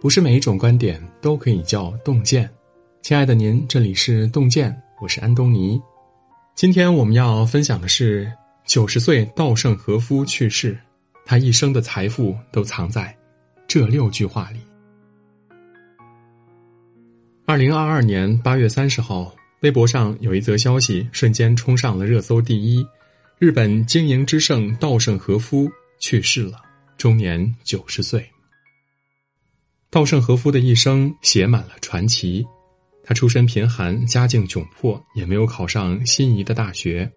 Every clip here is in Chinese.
不是每一种观点都可以叫洞见。亲爱的您，这里是洞见，我是安东尼。今天我们要分享的是九十岁稻盛和夫去世，他一生的财富都藏在这六句话里。二零二二年八月三十号，微博上有一则消息瞬间冲上了热搜第一：日本经营之圣稻盛和夫去世了，终年九十岁。稻盛和夫的一生写满了传奇。他出身贫寒，家境窘迫，也没有考上心仪的大学。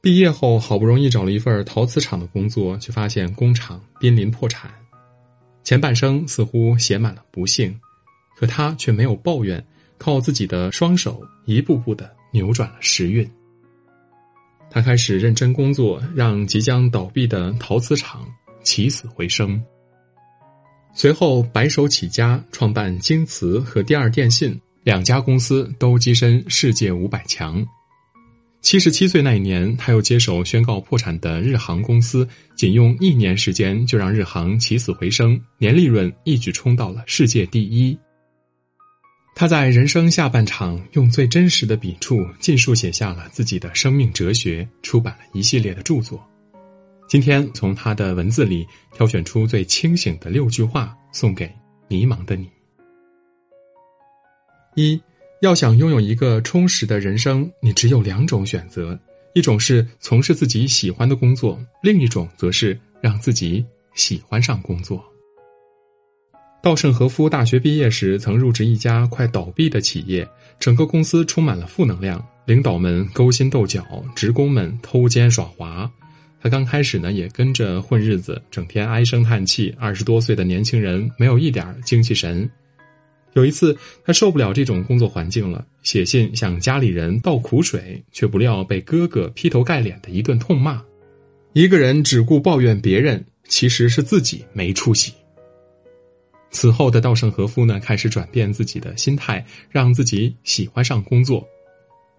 毕业后，好不容易找了一份陶瓷厂的工作，却发现工厂濒临破产。前半生似乎写满了不幸，可他却没有抱怨，靠自己的双手一步步的扭转了时运。他开始认真工作，让即将倒闭的陶瓷厂起死回生。随后，白手起家，创办京瓷和第二电信两家公司，都跻身世界五百强。七十七岁那一年，他又接手宣告破产的日航公司，仅用一年时间就让日航起死回生，年利润一举冲到了世界第一。他在人生下半场，用最真实的笔触，尽数写下了自己的生命哲学，出版了一系列的著作。今天从他的文字里挑选出最清醒的六句话，送给迷茫的你。一，要想拥有一个充实的人生，你只有两种选择：一种是从事自己喜欢的工作，另一种则是让自己喜欢上工作。稻盛和夫大学毕业时曾入职一家快倒闭的企业，整个公司充满了负能量，领导们勾心斗角，职工们偷奸耍滑。他刚开始呢，也跟着混日子，整天唉声叹气。二十多岁的年轻人没有一点精气神。有一次，他受不了这种工作环境了，写信向家里人倒苦水，却不料被哥哥劈头盖脸的一顿痛骂。一个人只顾抱怨别人，其实是自己没出息。此后的稻盛和夫呢，开始转变自己的心态，让自己喜欢上工作。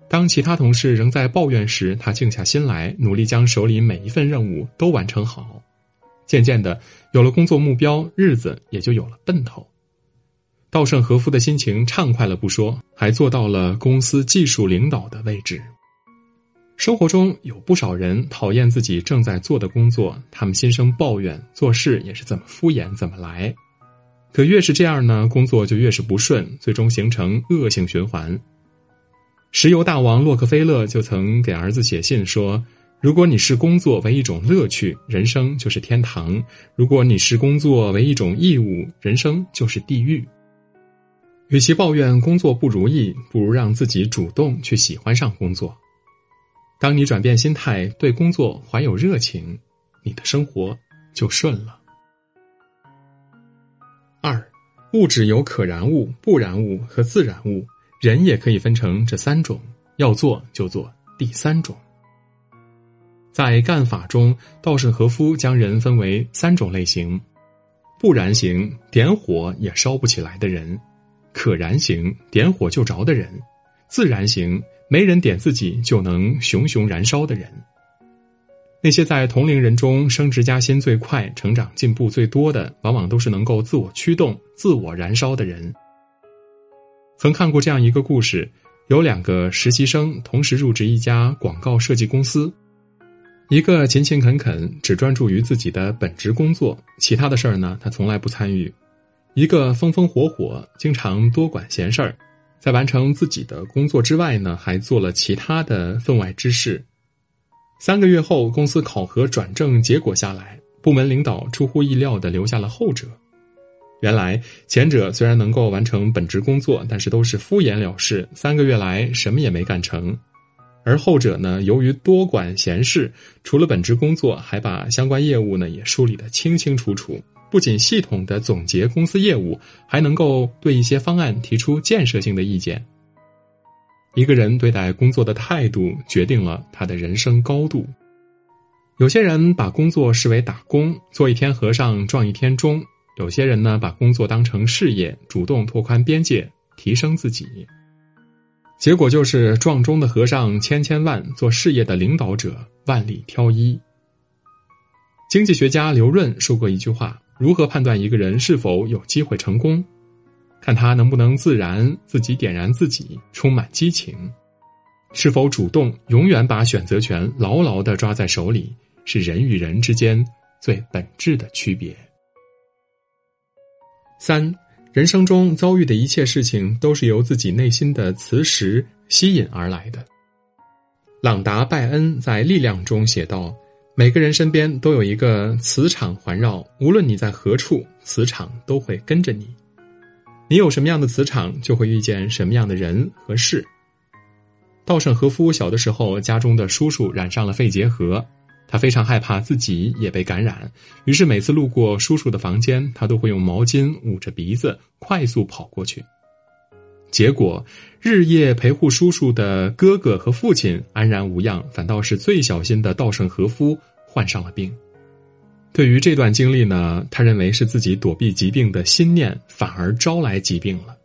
当其他同事仍在抱怨时，他静下心来，努力将手里每一份任务都完成好。渐渐的，有了工作目标，日子也就有了奔头。稻盛和夫的心情畅快了不说，还做到了公司技术领导的位置。生活中有不少人讨厌自己正在做的工作，他们心生抱怨，做事也是怎么敷衍怎么来。可越是这样呢，工作就越是不顺，最终形成恶性循环。石油大王洛克菲勒就曾给儿子写信说：“如果你视工作为一种乐趣，人生就是天堂；如果你视工作为一种义务，人生就是地狱。与其抱怨工作不如意，不如让自己主动去喜欢上工作。当你转变心态，对工作怀有热情，你的生活就顺了。”二，物质有可燃物、不燃物和自燃物。人也可以分成这三种，要做就做第三种。在干法中，稻盛和夫将人分为三种类型：不燃型，点火也烧不起来的人；可燃型，点火就着的人；自燃型，没人点自己就能熊熊燃烧的人。那些在同龄人中升职加薪最快、成长进步最多的，往往都是能够自我驱动、自我燃烧的人。曾看过这样一个故事：有两个实习生同时入职一家广告设计公司，一个勤勤恳恳，只专注于自己的本职工作，其他的事儿呢，他从来不参与；一个风风火火，经常多管闲事儿，在完成自己的工作之外呢，还做了其他的分外之事。三个月后，公司考核转正结果下来，部门领导出乎意料的留下了后者。原来前者虽然能够完成本职工作，但是都是敷衍了事，三个月来什么也没干成；而后者呢，由于多管闲事，除了本职工作，还把相关业务呢也梳理得清清楚楚，不仅系统的总结公司业务，还能够对一些方案提出建设性的意见。一个人对待工作的态度，决定了他的人生高度。有些人把工作视为打工，做一天和尚撞一天钟。有些人呢，把工作当成事业，主动拓宽边界，提升自己。结果就是撞钟的和尚千千万，做事业的领导者万里挑一。经济学家刘润说过一句话：“如何判断一个人是否有机会成功？看他能不能自然自己点燃自己，充满激情，是否主动，永远把选择权牢牢的抓在手里，是人与人之间最本质的区别。三，人生中遭遇的一切事情都是由自己内心的磁石吸引而来的。朗达·拜恩在《力量》中写道：“每个人身边都有一个磁场环绕，无论你在何处，磁场都会跟着你。你有什么样的磁场，就会遇见什么样的人和事。”稻盛和夫小的时候，家中的叔叔染上了肺结核。他非常害怕自己也被感染，于是每次路过叔叔的房间，他都会用毛巾捂着鼻子，快速跑过去。结果，日夜陪护叔叔的哥哥和父亲安然无恙，反倒是最小心的稻盛和夫患上了病。对于这段经历呢，他认为是自己躲避疾病的心念反而招来疾病了。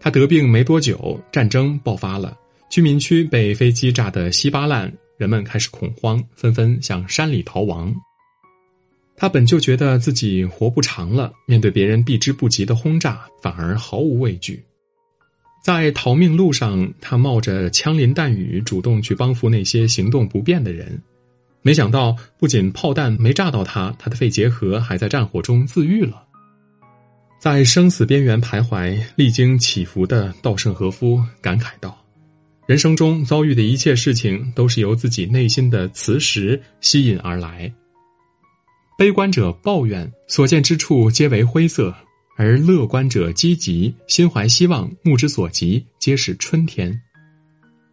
他得病没多久，战争爆发了，居民区被飞机炸得稀巴烂。人们开始恐慌，纷纷向山里逃亡。他本就觉得自己活不长了，面对别人避之不及的轰炸，反而毫无畏惧。在逃命路上，他冒着枪林弹雨，主动去帮扶那些行动不便的人。没想到，不仅炮弹没炸到他，他的肺结核还在战火中自愈了。在生死边缘徘徊、历经起伏的稻盛和夫感慨道。人生中遭遇的一切事情，都是由自己内心的磁石吸引而来。悲观者抱怨所见之处皆为灰色，而乐观者积极，心怀希望，目之所及皆是春天。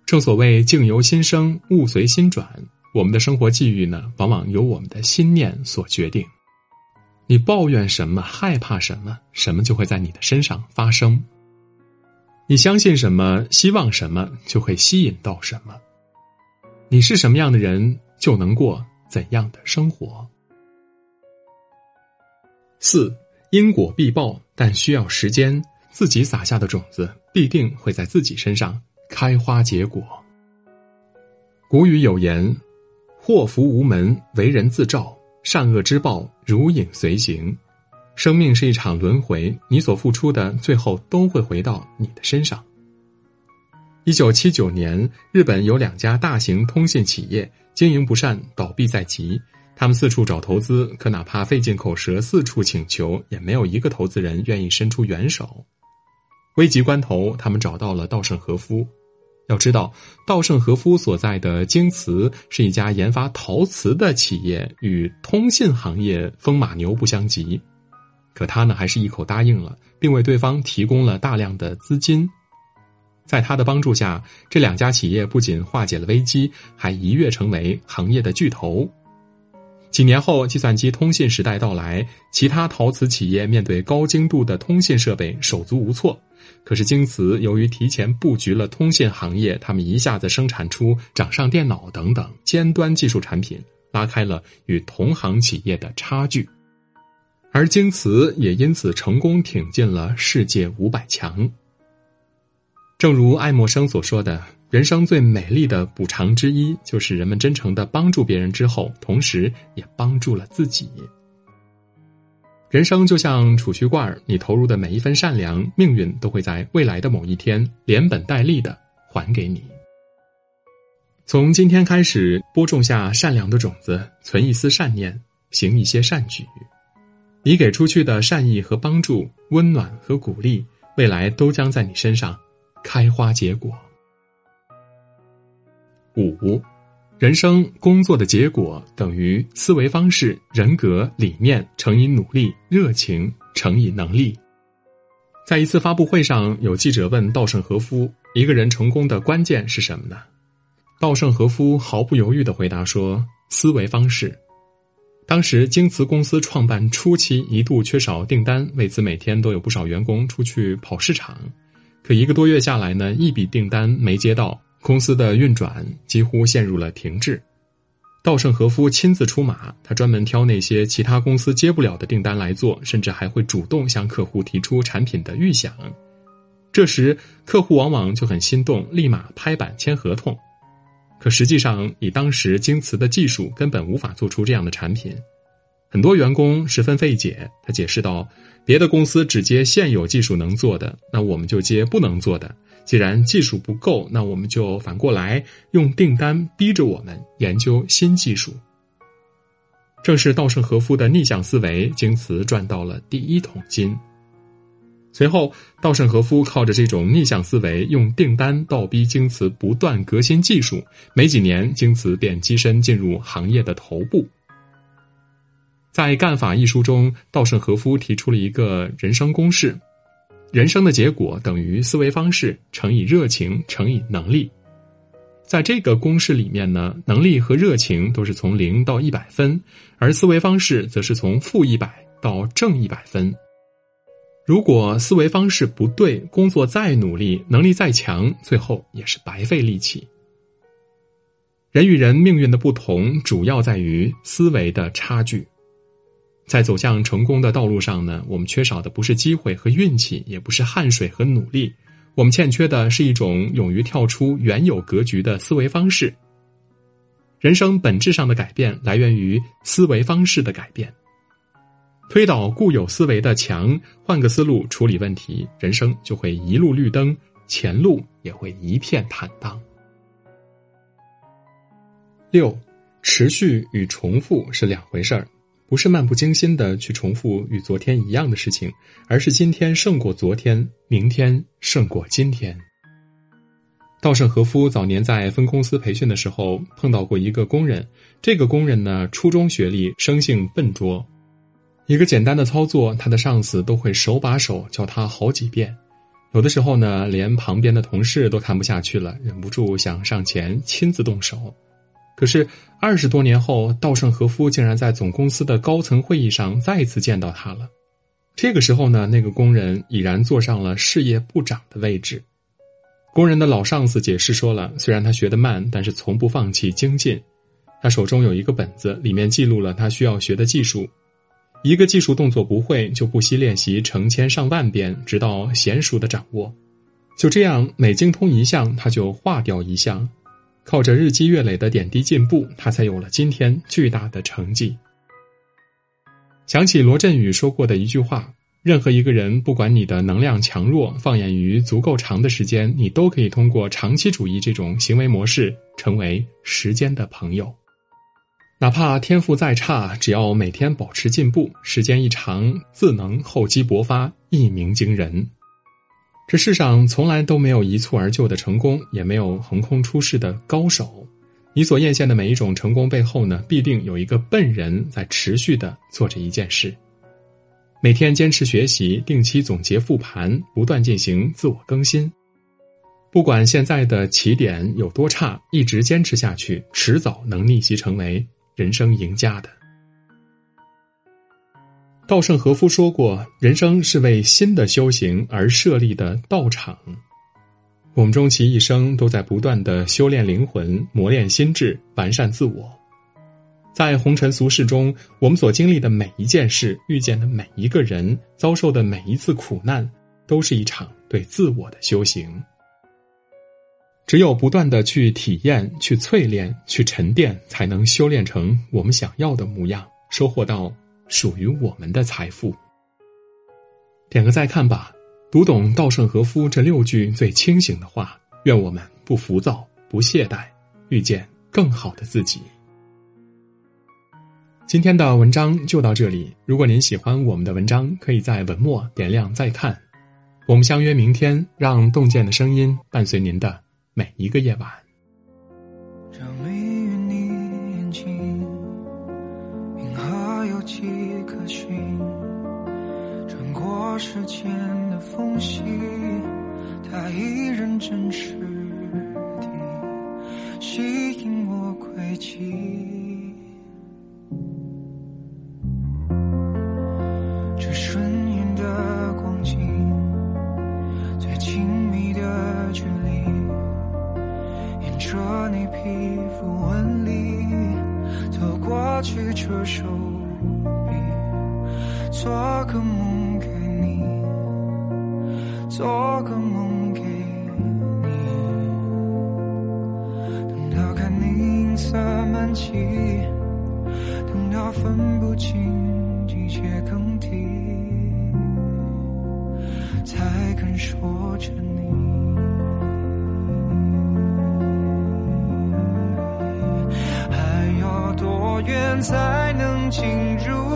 正所谓境由心生，物随心转。我们的生活际遇呢，往往由我们的心念所决定。你抱怨什么，害怕什么，什么就会在你的身上发生。你相信什么，希望什么，就会吸引到什么。你是什么样的人，就能过怎样的生活。四因果必报，但需要时间。自己撒下的种子，必定会在自己身上开花结果。古语有言：“祸福无门，为人自照；善恶之报，如影随形。”生命是一场轮回，你所付出的最后都会回到你的身上。一九七九年，日本有两家大型通信企业经营不善，倒闭在即。他们四处找投资，可哪怕费尽口舌四处请求，也没有一个投资人愿意伸出援手。危急关头，他们找到了稻盛和夫。要知道，稻盛和夫所在的京瓷是一家研发陶瓷的企业，与通信行业风马牛不相及。可他呢，还是一口答应了，并为对方提供了大量的资金。在他的帮助下，这两家企业不仅化解了危机，还一跃成为行业的巨头。几年后，计算机通信时代到来，其他陶瓷企业面对高精度的通信设备手足无措。可是京瓷由于提前布局了通信行业，他们一下子生产出掌上电脑等等尖端技术产品，拉开了与同行企业的差距。而京瓷也因此成功挺进了世界五百强。正如爱默生所说的：“人生最美丽的补偿之一，就是人们真诚的帮助别人之后，同时也帮助了自己。”人生就像储蓄罐你投入的每一分善良，命运都会在未来的某一天连本带利的还给你。从今天开始，播种下善良的种子，存一丝善念，行一些善举。你给出去的善意和帮助、温暖和鼓励，未来都将在你身上开花结果。五，人生工作的结果等于思维方式、人格、理念乘以努力、热情乘以能力。在一次发布会上，有记者问稻盛和夫：“一个人成功的关键是什么呢？”稻盛和夫毫不犹豫的回答说：“思维方式。”当时京瓷公司创办初期一度缺少订单，为此每天都有不少员工出去跑市场。可一个多月下来呢，一笔订单没接到，公司的运转几乎陷入了停滞。稻盛和夫亲自出马，他专门挑那些其他公司接不了的订单来做，甚至还会主动向客户提出产品的预想。这时客户往往就很心动，立马拍板签合同。可实际上，以当时京瓷的技术，根本无法做出这样的产品。很多员工十分费解。他解释道：“别的公司只接现有技术能做的，那我们就接不能做的。既然技术不够，那我们就反过来用订单逼着我们研究新技术。”正是稻盛和夫的逆向思维，京瓷赚到了第一桶金。随后，稻盛和夫靠着这种逆向思维，用订单倒逼京瓷不断革新技术。没几年，京瓷便跻身进入行业的头部。在《干法》一书中，稻盛和夫提出了一个人生公式：人生的结果等于思维方式乘以热情乘以能力。在这个公式里面呢，能力和热情都是从零到一百分，而思维方式则是从负一百到正一百分。如果思维方式不对，工作再努力，能力再强，最后也是白费力气。人与人命运的不同，主要在于思维的差距。在走向成功的道路上呢，我们缺少的不是机会和运气，也不是汗水和努力。我们欠缺的是一种勇于跳出原有格局的思维方式。人生本质上的改变来源于思维方式的改变。推倒固有思维的墙，换个思路处理问题，人生就会一路绿灯，前路也会一片坦荡。六，持续与重复是两回事儿。不是漫不经心的去重复与昨天一样的事情，而是今天胜过昨天，明天胜过今天。稻盛和夫早年在分公司培训的时候碰到过一个工人，这个工人呢初中学历，生性笨拙，一个简单的操作，他的上司都会手把手教他好几遍，有的时候呢连旁边的同事都看不下去了，忍不住想上前亲自动手。可是二十多年后，稻盛和夫竟然在总公司的高层会议上再次见到他了。这个时候呢，那个工人已然坐上了事业部长的位置。工人的老上司解释说了，虽然他学得慢，但是从不放弃精进。他手中有一个本子，里面记录了他需要学的技术。一个技术动作不会，就不惜练习成千上万遍，直到娴熟的掌握。就这样，每精通一项，他就划掉一项。靠着日积月累的点滴进步，他才有了今天巨大的成绩。想起罗振宇说过的一句话：“任何一个人，不管你的能量强弱，放眼于足够长的时间，你都可以通过长期主义这种行为模式，成为时间的朋友。哪怕天赋再差，只要每天保持进步，时间一长，自能厚积薄发，一鸣惊人。”这世上从来都没有一蹴而就的成功，也没有横空出世的高手。你所艳羡的每一种成功背后呢，必定有一个笨人在持续的做着一件事。每天坚持学习，定期总结复盘，不断进行自我更新。不管现在的起点有多差，一直坚持下去，迟早能逆袭成为人生赢家的。稻盛和夫说过：“人生是为新的修行而设立的道场。”我们终其一生都在不断的修炼灵魂、磨练心智、完善自我。在红尘俗世中，我们所经历的每一件事、遇见的每一个人、遭受的每一次苦难，都是一场对自我的修行。只有不断的去体验、去淬炼、去沉淀，才能修炼成我们想要的模样，收获到。属于我们的财富。点个再看吧，读懂稻盛和夫这六句最清醒的话。愿我们不浮躁，不懈怠，遇见更好的自己。今天的文章就到这里。如果您喜欢我们的文章，可以在文末点亮再看。我们相约明天，让洞见的声音伴随您的每一个夜晚。着迷于你眼睛银河有几颗星穿过时间的缝隙他依然真实地吸引我轨迹远才能进入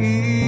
可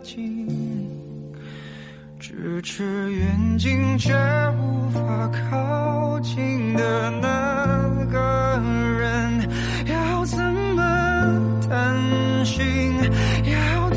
静咫尺远近却无法靠近的那个人。要怎么探寻要